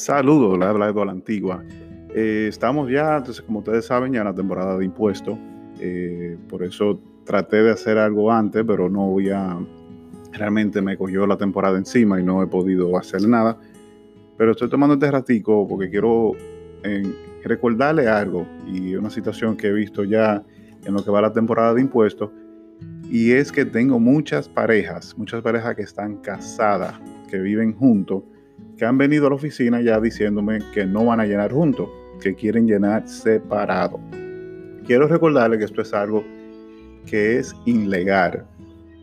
Saludos, le habla Eduardo la Antigua. Eh, estamos ya, entonces, como ustedes saben, ya en la temporada de impuestos. Eh, por eso traté de hacer algo antes, pero no voy a. Realmente me cogió la temporada encima y no he podido hacer nada. Pero estoy tomando este ratico porque quiero eh, recordarle algo y una situación que he visto ya en lo que va la temporada de impuestos. Y es que tengo muchas parejas, muchas parejas que están casadas, que viven juntos que han venido a la oficina ya diciéndome que no van a llenar juntos, que quieren llenar separado. Quiero recordarle que esto es algo que es ilegal.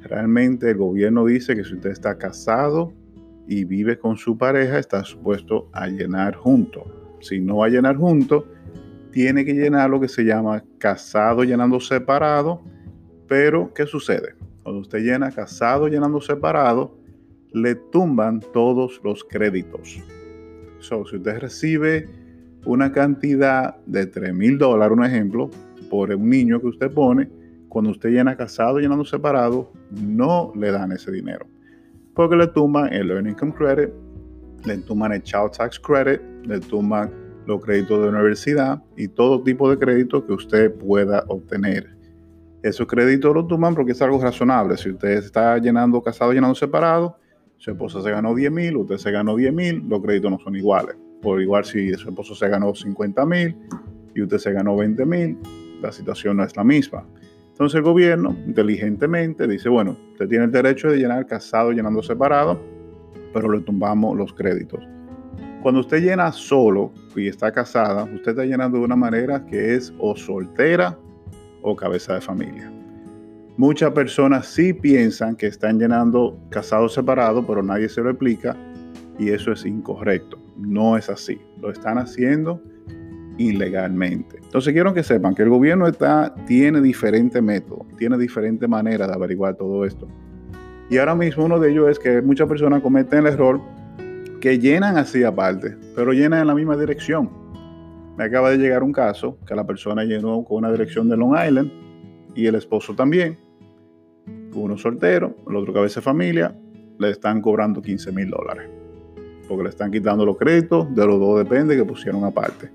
Realmente el gobierno dice que si usted está casado y vive con su pareja, está supuesto a llenar juntos. Si no va a llenar juntos, tiene que llenar lo que se llama casado llenando separado. Pero, ¿qué sucede? Cuando usted llena casado llenando separado, le tumban todos los créditos. So, si usted recibe una cantidad de 3 mil dólares, un ejemplo, por un niño que usted pone, cuando usted llena casado, llenando separado, no le dan ese dinero. Porque le tumban el Earning Income Credit, le tumban el Child Tax Credit, le tumban los créditos de universidad y todo tipo de créditos que usted pueda obtener. Esos créditos los toman porque es algo razonable. Si usted está llenando casado, llenando separado, su esposa se ganó 10 mil, usted se ganó 10 mil, los créditos no son iguales. Por igual si su esposo se ganó 50 mil y usted se ganó 20 mil, la situación no es la misma. Entonces el gobierno inteligentemente dice, bueno, usted tiene el derecho de llenar casado llenando separado, pero le tumbamos los créditos. Cuando usted llena solo y está casada, usted está llenando de una manera que es o soltera o cabeza de familia. Muchas personas sí piensan que están llenando casados separados, pero nadie se lo explica y eso es incorrecto. No es así. Lo están haciendo ilegalmente. Entonces quiero que sepan que el gobierno está, tiene diferentes métodos, tiene diferentes maneras de averiguar todo esto. Y ahora mismo uno de ellos es que muchas personas cometen el error que llenan así aparte, pero llenan en la misma dirección. Me acaba de llegar un caso que la persona llenó con una dirección de Long Island y el esposo también uno soltero, el otro cabeza de familia, le están cobrando 15 mil dólares. Porque le están quitando los créditos, de los dos depende que pusieron aparte.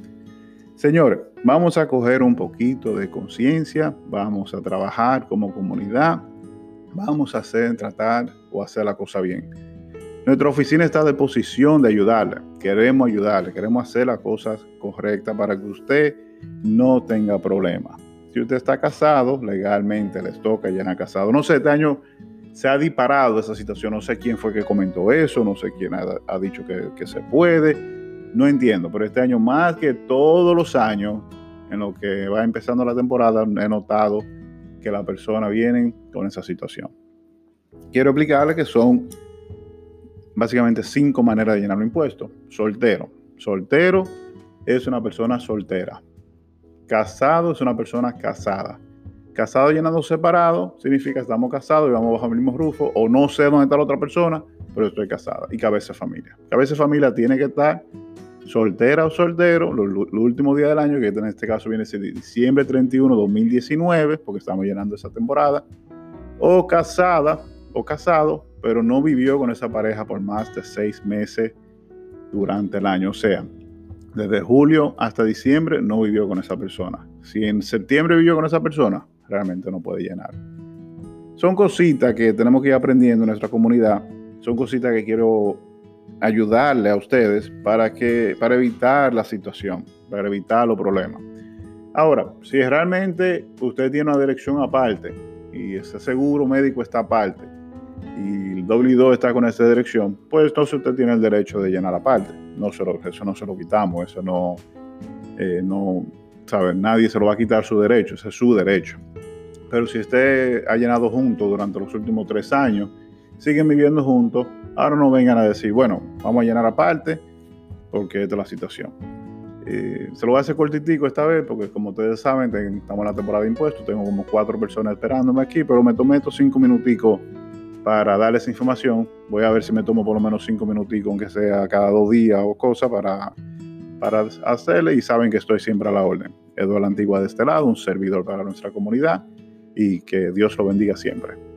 Señores, vamos a coger un poquito de conciencia, vamos a trabajar como comunidad, vamos a hacer, tratar o hacer la cosa bien. Nuestra oficina está de posición de ayudarle. Queremos ayudarle, queremos hacer las cosas correctas para que usted no tenga problemas. Si usted está casado, legalmente les toca llenar casado. No sé, este año se ha disparado esa situación. No sé quién fue que comentó eso, no sé quién ha, dicho que, se puede. No entiendo, pero este año más que todos los años, en lo que va empezando la temporada, he notado que las personas vienen con esa situación. Quiero explicarle que son básicamente cinco maneras de llenar un impuesto. Soltero. Soltero es una persona soltera. Casado es una persona casada. Casado llenando separado significa estamos casados y vamos bajo el mismo rufo o no sé dónde está la otra persona, pero estoy casada. Y cabeza de familia. Cabeza de familia tiene que estar soltera o soltero los, últimos días del año, que en este caso viene a ser diciembre 31, 2019, porque estamos llenando esa temporada, o casada o casado, pero no vivió con esa pareja por más de seis meses durante el año. O sea, desde julio hasta diciembre no vivió con esa persona. Si en septiembre vivió con esa persona, realmente no puede llenar. Son cositas que tenemos que ir aprendiendo en nuestra comunidad. Son cositas que quiero ayudarle a ustedes para, que, para evitar la situación, para evitar los problemas. Ahora, si realmente usted tiene una dirección aparte y ese seguro médico está aparte y el W2 está con esa dirección, pues entonces usted tiene el derecho de llenar aparte no se lo, eso no se lo quitamos, eso no, eh, no, ¿sabe? Nadie se lo va a quitar su derecho, ese es su derecho. Pero si usted ha llenado juntos durante los últimos tres años, siguen viviendo juntos, ahora no vengan a decir, bueno, vamos a llenar aparte, porque esta es la situación. Eh, se lo voy a hacer cortitico esta vez, porque como ustedes saben, estamos en la temporada de impuestos, tengo como cuatro personas esperándome aquí, pero me tomé cinco minuticos para darles información. Voy a ver si me tomo por lo menos cinco minuticos, aunque sea cada dos días o cosa, para, para hacerle. Y saben que estoy siempre a la orden. Eduardo Antigua de este lado, un servidor para nuestra comunidad. Y que Dios lo bendiga siempre.